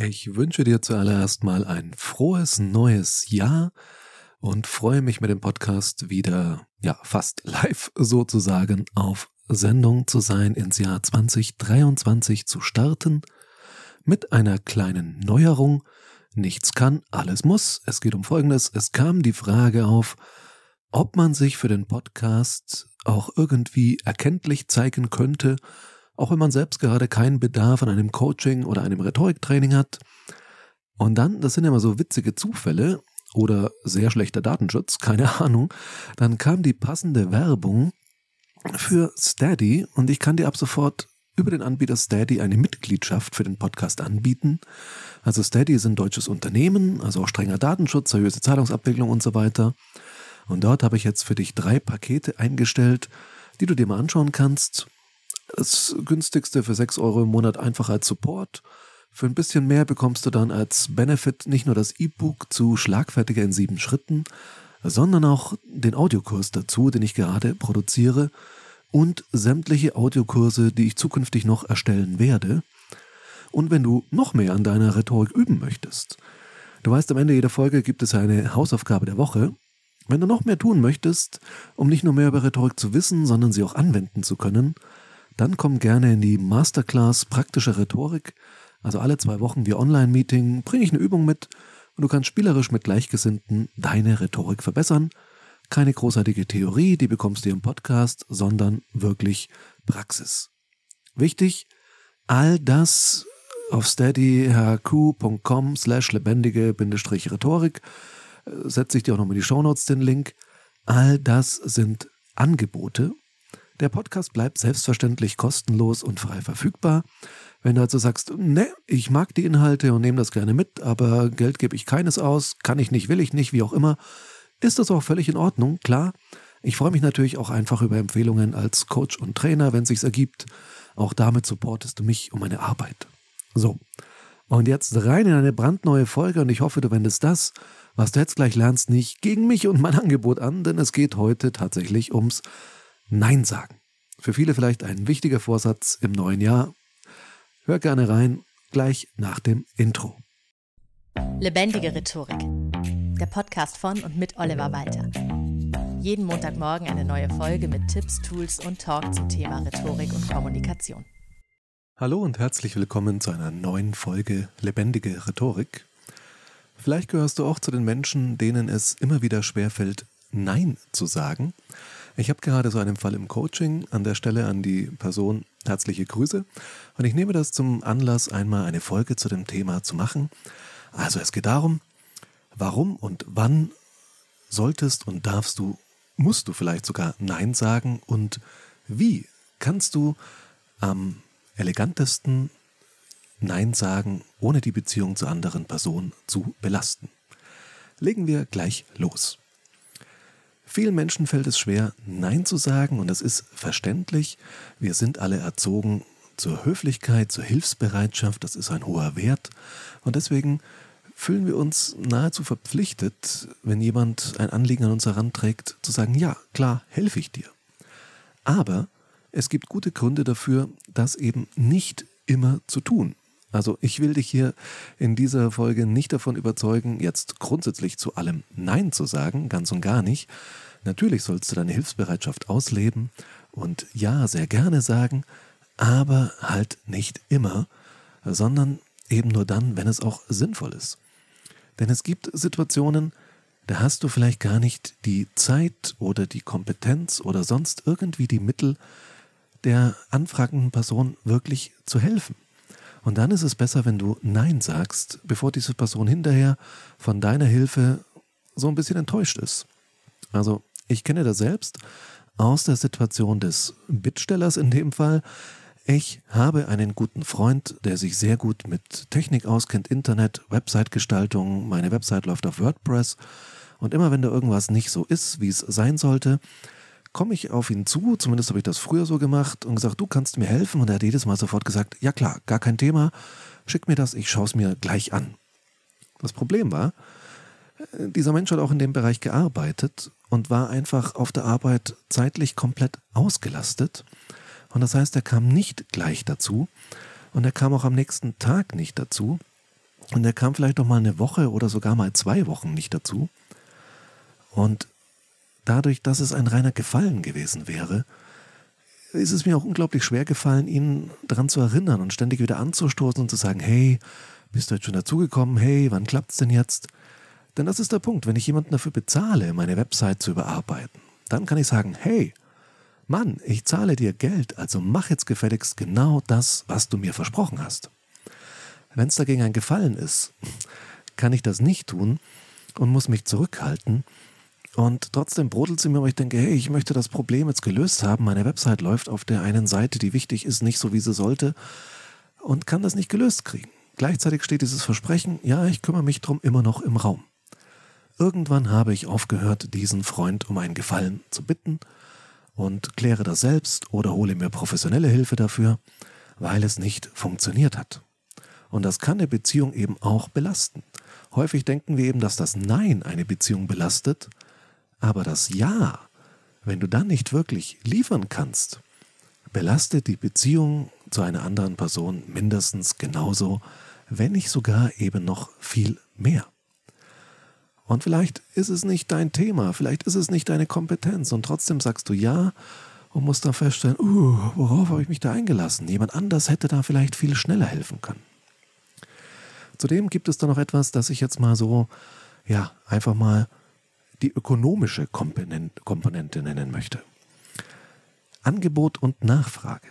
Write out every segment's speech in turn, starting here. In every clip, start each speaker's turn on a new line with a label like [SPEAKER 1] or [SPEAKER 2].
[SPEAKER 1] Ich wünsche dir zuallererst mal ein frohes neues Jahr und freue mich mit dem Podcast wieder, ja, fast live sozusagen auf Sendung zu sein, ins Jahr 2023 zu starten mit einer kleinen Neuerung. Nichts kann, alles muss. Es geht um Folgendes. Es kam die Frage auf, ob man sich für den Podcast auch irgendwie erkenntlich zeigen könnte, auch wenn man selbst gerade keinen Bedarf an einem Coaching oder einem Rhetoriktraining hat. Und dann, das sind immer so witzige Zufälle oder sehr schlechter Datenschutz, keine Ahnung, dann kam die passende Werbung für Steady und ich kann dir ab sofort über den Anbieter Steady eine Mitgliedschaft für den Podcast anbieten. Also Steady ist ein deutsches Unternehmen, also auch strenger Datenschutz, seriöse Zahlungsabwicklung und so weiter. Und dort habe ich jetzt für dich drei Pakete eingestellt, die du dir mal anschauen kannst. Das günstigste für 6 Euro im Monat einfach als Support. Für ein bisschen mehr bekommst du dann als Benefit nicht nur das E-Book zu Schlagfertiger in sieben Schritten, sondern auch den Audiokurs dazu, den ich gerade produziere und sämtliche Audiokurse, die ich zukünftig noch erstellen werde. Und wenn du noch mehr an deiner Rhetorik üben möchtest, du weißt, am Ende jeder Folge gibt es eine Hausaufgabe der Woche. Wenn du noch mehr tun möchtest, um nicht nur mehr über Rhetorik zu wissen, sondern sie auch anwenden zu können, dann komm gerne in die Masterclass Praktische Rhetorik. Also alle zwei Wochen wie Online-Meeting bringe ich eine Übung mit und du kannst spielerisch mit Gleichgesinnten deine Rhetorik verbessern. Keine großartige Theorie, die bekommst du im Podcast, sondern wirklich Praxis. Wichtig, all das auf steadyhq.com slash lebendige-rhetorik äh, setze ich dir auch nochmal in die Shownotes den Link. All das sind Angebote, der Podcast bleibt selbstverständlich kostenlos und frei verfügbar. Wenn du also sagst, ne, ich mag die Inhalte und nehme das gerne mit, aber Geld gebe ich keines aus, kann ich nicht, will ich nicht, wie auch immer, ist das auch völlig in Ordnung, klar. Ich freue mich natürlich auch einfach über Empfehlungen als Coach und Trainer, wenn sich's ergibt. Auch damit supportest du mich um meine Arbeit. So. Und jetzt rein in eine brandneue Folge und ich hoffe, du wendest das, was du jetzt gleich lernst, nicht gegen mich und mein Angebot an, denn es geht heute tatsächlich ums Nein sagen. Für viele vielleicht ein wichtiger Vorsatz im neuen Jahr. Hör gerne rein, gleich nach dem Intro.
[SPEAKER 2] Lebendige Rhetorik. Der Podcast von und mit Oliver Walter. Jeden Montagmorgen eine neue Folge mit Tipps, Tools und Talk zum Thema Rhetorik und Kommunikation.
[SPEAKER 1] Hallo und herzlich willkommen zu einer neuen Folge Lebendige Rhetorik. Vielleicht gehörst du auch zu den Menschen, denen es immer wieder schwerfällt, Nein zu sagen. Ich habe gerade so einen Fall im Coaching. An der Stelle an die Person herzliche Grüße. Und ich nehme das zum Anlass, einmal eine Folge zu dem Thema zu machen. Also es geht darum, warum und wann solltest und darfst du, musst du vielleicht sogar Nein sagen und wie kannst du am elegantesten Nein sagen, ohne die Beziehung zur anderen Person zu belasten. Legen wir gleich los. Vielen Menschen fällt es schwer, Nein zu sagen, und das ist verständlich. Wir sind alle erzogen zur Höflichkeit, zur Hilfsbereitschaft, das ist ein hoher Wert. Und deswegen fühlen wir uns nahezu verpflichtet, wenn jemand ein Anliegen an uns heranträgt, zu sagen, ja, klar, helfe ich dir. Aber es gibt gute Gründe dafür, das eben nicht immer zu tun. Also ich will dich hier in dieser Folge nicht davon überzeugen, jetzt grundsätzlich zu allem Nein zu sagen, ganz und gar nicht. Natürlich sollst du deine Hilfsbereitschaft ausleben und ja, sehr gerne sagen, aber halt nicht immer, sondern eben nur dann, wenn es auch sinnvoll ist. Denn es gibt Situationen, da hast du vielleicht gar nicht die Zeit oder die Kompetenz oder sonst irgendwie die Mittel, der anfragenden Person wirklich zu helfen. Und dann ist es besser, wenn du Nein sagst, bevor diese Person hinterher von deiner Hilfe so ein bisschen enttäuscht ist. Also ich kenne das selbst aus der Situation des Bittstellers in dem Fall. Ich habe einen guten Freund, der sich sehr gut mit Technik auskennt, Internet, Website-Gestaltung. Meine Website läuft auf WordPress. Und immer wenn da irgendwas nicht so ist, wie es sein sollte, komme ich auf ihn zu, zumindest habe ich das früher so gemacht und gesagt, du kannst mir helfen. Und er hat jedes Mal sofort gesagt, ja klar, gar kein Thema, schick mir das, ich schaue es mir gleich an. Das Problem war, äh, dieser Mensch hat auch in dem Bereich gearbeitet und war einfach auf der Arbeit zeitlich komplett ausgelastet. Und das heißt, er kam nicht gleich dazu und er kam auch am nächsten Tag nicht dazu. und er kam vielleicht noch mal eine Woche oder sogar mal zwei Wochen nicht dazu. Und dadurch, dass es ein reiner Gefallen gewesen wäre, ist es mir auch unglaublich schwer gefallen, ihn daran zu erinnern und ständig wieder anzustoßen und zu sagen, hey, bist du jetzt schon dazugekommen? Hey, wann klappt's denn jetzt? Denn das ist der Punkt, wenn ich jemanden dafür bezahle, meine Website zu überarbeiten, dann kann ich sagen, hey, Mann, ich zahle dir Geld, also mach jetzt gefälligst genau das, was du mir versprochen hast. Wenn es dagegen ein Gefallen ist, kann ich das nicht tun und muss mich zurückhalten und trotzdem brodelt sie mir, weil ich denke, hey, ich möchte das Problem jetzt gelöst haben. Meine Website läuft auf der einen Seite, die wichtig ist, nicht so, wie sie sollte und kann das nicht gelöst kriegen. Gleichzeitig steht dieses Versprechen, ja, ich kümmere mich drum immer noch im Raum. Irgendwann habe ich aufgehört, diesen Freund um einen Gefallen zu bitten und kläre das selbst oder hole mir professionelle Hilfe dafür, weil es nicht funktioniert hat. Und das kann eine Beziehung eben auch belasten. Häufig denken wir eben, dass das Nein eine Beziehung belastet, aber das Ja, wenn du dann nicht wirklich liefern kannst, belastet die Beziehung zu einer anderen Person mindestens genauso, wenn nicht sogar eben noch viel mehr. Und vielleicht ist es nicht dein Thema, vielleicht ist es nicht deine Kompetenz und trotzdem sagst du ja und musst dann feststellen, uh, worauf habe ich mich da eingelassen? Jemand anders hätte da vielleicht viel schneller helfen können. Zudem gibt es da noch etwas, das ich jetzt mal so, ja, einfach mal die ökonomische Komponente nennen möchte. Angebot und Nachfrage.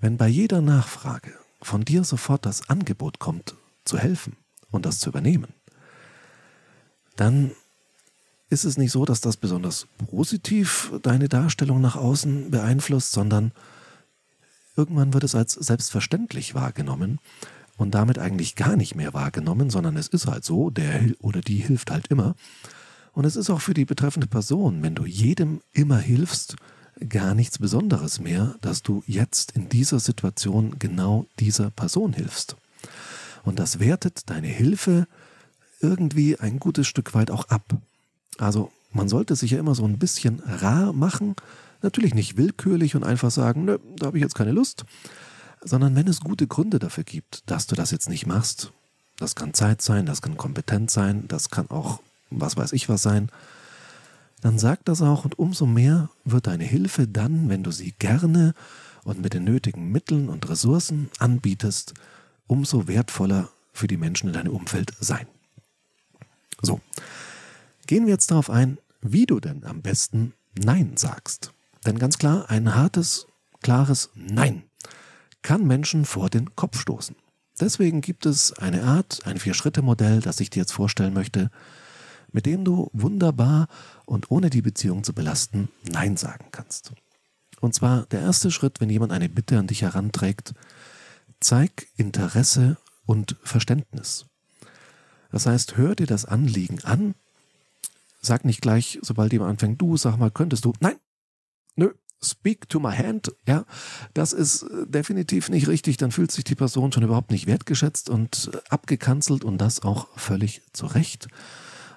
[SPEAKER 1] Wenn bei jeder Nachfrage von dir sofort das Angebot kommt, zu helfen und das zu übernehmen, dann ist es nicht so, dass das besonders positiv deine Darstellung nach außen beeinflusst, sondern irgendwann wird es als selbstverständlich wahrgenommen und damit eigentlich gar nicht mehr wahrgenommen, sondern es ist halt so, der oder die hilft halt immer. Und es ist auch für die betreffende Person, wenn du jedem immer hilfst, gar nichts Besonderes mehr, dass du jetzt in dieser Situation genau dieser Person hilfst. Und das wertet deine Hilfe irgendwie ein gutes Stück weit auch ab. Also man sollte sich ja immer so ein bisschen rar machen, natürlich nicht willkürlich und einfach sagen, nö, da habe ich jetzt keine Lust, sondern wenn es gute Gründe dafür gibt, dass du das jetzt nicht machst, das kann Zeit sein, das kann Kompetenz sein, das kann auch was weiß ich was sein, dann sag das auch und umso mehr wird deine Hilfe dann, wenn du sie gerne und mit den nötigen Mitteln und Ressourcen anbietest, umso wertvoller für die Menschen in deinem Umfeld sein. So, gehen wir jetzt darauf ein, wie du denn am besten Nein sagst. Denn ganz klar, ein hartes, klares Nein kann Menschen vor den Kopf stoßen. Deswegen gibt es eine Art, ein Vier-Schritte-Modell, das ich dir jetzt vorstellen möchte, mit dem du wunderbar und ohne die Beziehung zu belasten Nein sagen kannst. Und zwar der erste Schritt, wenn jemand eine Bitte an dich heranträgt, zeig Interesse und Verständnis. Das heißt, hör dir das Anliegen an, sag nicht gleich, sobald jemand anfängt, du, sag mal, könntest du, nein, nö, speak to my hand, ja, das ist äh, definitiv nicht richtig, dann fühlt sich die Person schon überhaupt nicht wertgeschätzt und abgekanzelt und das auch völlig zu Recht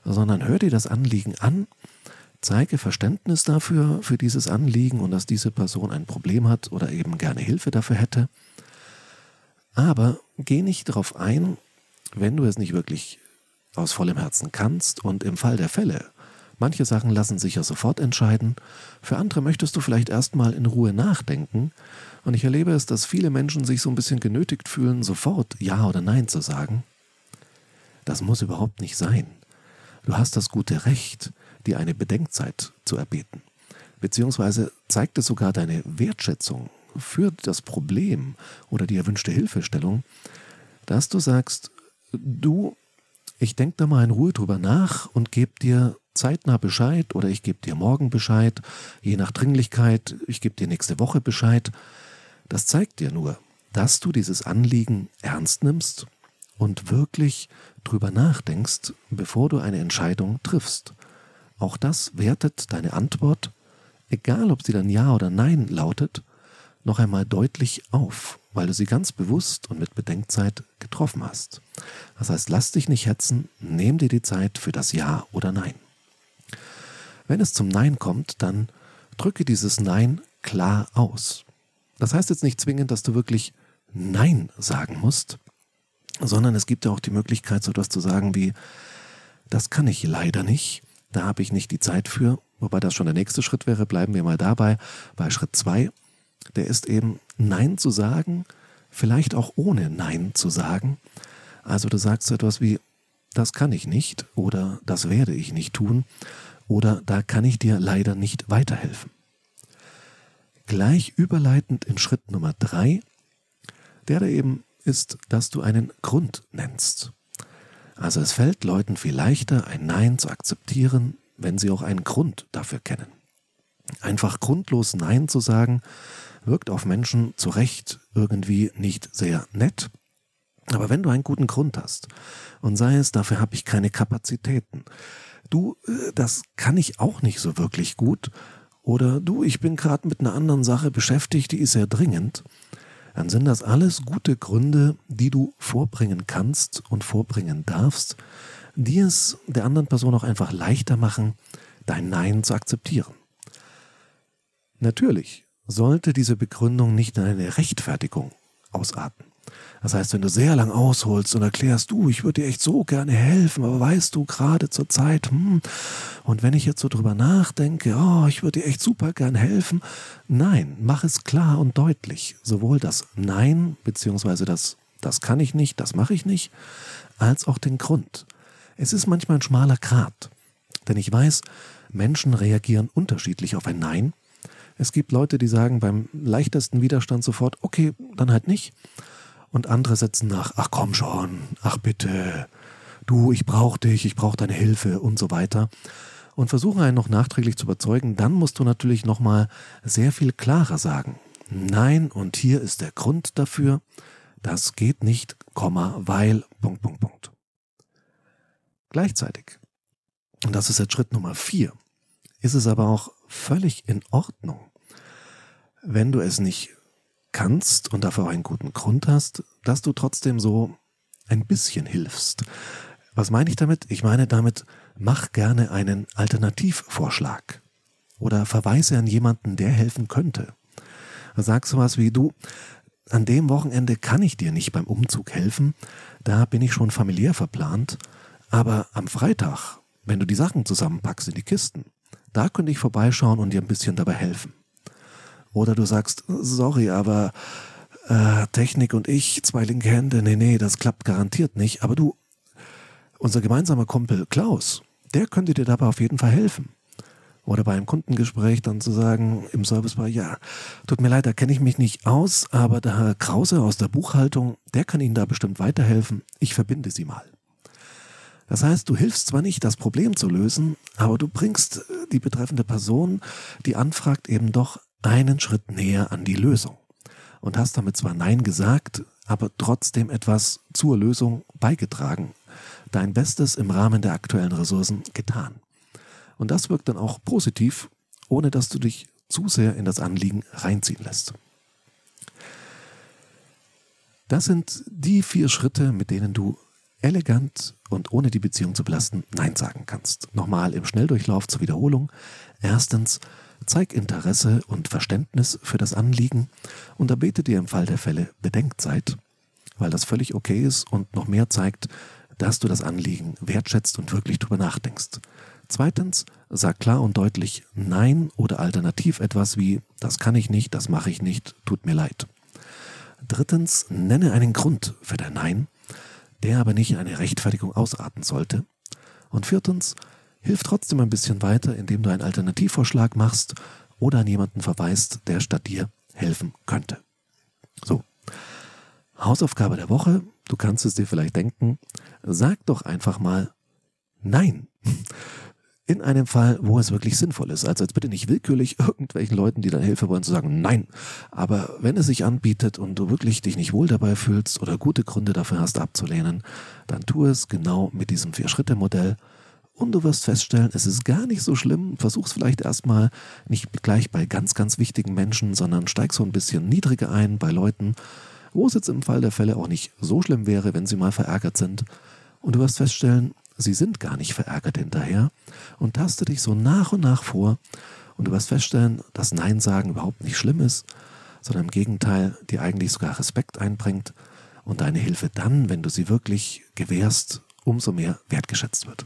[SPEAKER 1] sondern hör dir das Anliegen an, zeige Verständnis dafür, für dieses Anliegen und dass diese Person ein Problem hat oder eben gerne Hilfe dafür hätte. Aber geh nicht darauf ein, wenn du es nicht wirklich aus vollem Herzen kannst und im Fall der Fälle. Manche Sachen lassen sich ja sofort entscheiden, für andere möchtest du vielleicht erstmal in Ruhe nachdenken, und ich erlebe es, dass viele Menschen sich so ein bisschen genötigt fühlen, sofort Ja oder Nein zu sagen. Das muss überhaupt nicht sein. Du hast das gute Recht, dir eine Bedenkzeit zu erbeten. Beziehungsweise zeigt es sogar deine Wertschätzung für das Problem oder die erwünschte Hilfestellung, dass du sagst, du, ich denke da mal in Ruhe drüber nach und gebe dir zeitnah Bescheid oder ich gebe dir morgen Bescheid, je nach Dringlichkeit, ich gebe dir nächste Woche Bescheid. Das zeigt dir nur, dass du dieses Anliegen ernst nimmst und wirklich drüber nachdenkst, bevor du eine Entscheidung triffst. Auch das wertet deine Antwort, egal ob sie dann Ja oder Nein lautet, noch einmal deutlich auf, weil du sie ganz bewusst und mit Bedenkzeit getroffen hast. Das heißt, lass dich nicht hetzen, nimm dir die Zeit für das Ja oder Nein. Wenn es zum Nein kommt, dann drücke dieses Nein klar aus. Das heißt jetzt nicht zwingend, dass du wirklich Nein sagen musst, sondern es gibt ja auch die Möglichkeit, so etwas zu sagen wie, das kann ich leider nicht, da habe ich nicht die Zeit für, wobei das schon der nächste Schritt wäre, bleiben wir mal dabei, bei Schritt zwei, der ist eben Nein zu sagen, vielleicht auch ohne Nein zu sagen. Also du sagst etwas wie, das kann ich nicht oder das werde ich nicht tun oder da kann ich dir leider nicht weiterhelfen. Gleich überleitend in Schritt Nummer drei, der da eben ist, dass du einen Grund nennst. Also es fällt Leuten viel leichter, ein Nein zu akzeptieren, wenn sie auch einen Grund dafür kennen. Einfach grundlos Nein zu sagen, wirkt auf Menschen zu Recht irgendwie nicht sehr nett. Aber wenn du einen guten Grund hast und sei es, dafür habe ich keine Kapazitäten, du, äh, das kann ich auch nicht so wirklich gut, oder du, ich bin gerade mit einer anderen Sache beschäftigt, die ist sehr dringend, dann sind das alles gute Gründe, die du vorbringen kannst und vorbringen darfst, die es der anderen Person auch einfach leichter machen, dein Nein zu akzeptieren. Natürlich sollte diese Begründung nicht in eine Rechtfertigung ausarten. Das heißt, wenn du sehr lang ausholst und erklärst, du, ich würde dir echt so gerne helfen, aber weißt du, gerade zur Zeit, hm, und wenn ich jetzt so drüber nachdenke, oh, ich würde dir echt super gern helfen, nein, mach es klar und deutlich. Sowohl das Nein, beziehungsweise das, das kann ich nicht, das mache ich nicht, als auch den Grund. Es ist manchmal ein schmaler Grat, denn ich weiß, Menschen reagieren unterschiedlich auf ein Nein. Es gibt Leute, die sagen beim leichtesten Widerstand sofort, okay, dann halt nicht und andere setzen nach, ach komm schon, ach bitte, du, ich brauche dich, ich brauche deine Hilfe und so weiter. Und versuchen einen noch nachträglich zu überzeugen, dann musst du natürlich nochmal sehr viel klarer sagen. Nein, und hier ist der Grund dafür, das geht nicht, Komma, weil, Punkt, Punkt, Punkt. Gleichzeitig, und das ist jetzt Schritt Nummer vier, ist es aber auch völlig in Ordnung, wenn du es nicht kannst und dafür auch einen guten Grund hast, dass du trotzdem so ein bisschen hilfst. Was meine ich damit? Ich meine damit, mach gerne einen Alternativvorschlag oder verweise an jemanden, der helfen könnte. Sag sowas wie du, an dem Wochenende kann ich dir nicht beim Umzug helfen, da bin ich schon familiär verplant, aber am Freitag, wenn du die Sachen zusammenpackst in die Kisten, da könnte ich vorbeischauen und dir ein bisschen dabei helfen. Oder du sagst, sorry, aber äh, Technik und ich, zwei linke Hände, nee, nee, das klappt garantiert nicht. Aber du, unser gemeinsamer Kumpel Klaus, der könnte dir dabei auf jeden Fall helfen. Oder bei einem Kundengespräch dann zu sagen im Servicebar, ja, tut mir leid, da kenne ich mich nicht aus, aber der Herr Krause aus der Buchhaltung, der kann Ihnen da bestimmt weiterhelfen. Ich verbinde Sie mal. Das heißt, du hilfst zwar nicht, das Problem zu lösen, aber du bringst die betreffende Person, die anfragt, eben doch einen Schritt näher an die Lösung und hast damit zwar Nein gesagt, aber trotzdem etwas zur Lösung beigetragen, dein Bestes im Rahmen der aktuellen Ressourcen getan. Und das wirkt dann auch positiv, ohne dass du dich zu sehr in das Anliegen reinziehen lässt. Das sind die vier Schritte, mit denen du elegant und ohne die Beziehung zu belasten Nein sagen kannst. Nochmal im Schnelldurchlauf zur Wiederholung. Erstens, Zeig Interesse und Verständnis für das Anliegen und erbete dir im Fall der Fälle Bedenkzeit, weil das völlig okay ist und noch mehr zeigt, dass du das Anliegen wertschätzt und wirklich drüber nachdenkst. Zweitens, sag klar und deutlich Nein oder alternativ etwas wie das kann ich nicht, das mache ich nicht, tut mir leid. Drittens, nenne einen Grund für dein Nein, der aber nicht in eine Rechtfertigung ausarten sollte. Und viertens, Hilf trotzdem ein bisschen weiter, indem du einen Alternativvorschlag machst oder an jemanden verweist, der statt dir helfen könnte. So. Hausaufgabe der Woche, du kannst es dir vielleicht denken, sag doch einfach mal Nein. In einem Fall, wo es wirklich sinnvoll ist. Also jetzt bitte nicht willkürlich irgendwelchen Leuten, die dann Hilfe wollen, zu sagen Nein. Aber wenn es sich anbietet und du wirklich dich nicht wohl dabei fühlst oder gute Gründe dafür hast abzulehnen, dann tu es genau mit diesem Vier-Schritte-Modell und du wirst feststellen, es ist gar nicht so schlimm. Versuch's vielleicht erstmal nicht gleich bei ganz, ganz wichtigen Menschen, sondern steig so ein bisschen niedriger ein bei Leuten, wo es jetzt im Fall der Fälle auch nicht so schlimm wäre, wenn sie mal verärgert sind. Und du wirst feststellen, sie sind gar nicht verärgert hinterher und taste dich so nach und nach vor und du wirst feststellen, dass Nein sagen überhaupt nicht schlimm ist, sondern im Gegenteil dir eigentlich sogar Respekt einbringt und deine Hilfe dann, wenn du sie wirklich gewährst, umso mehr wertgeschätzt wird.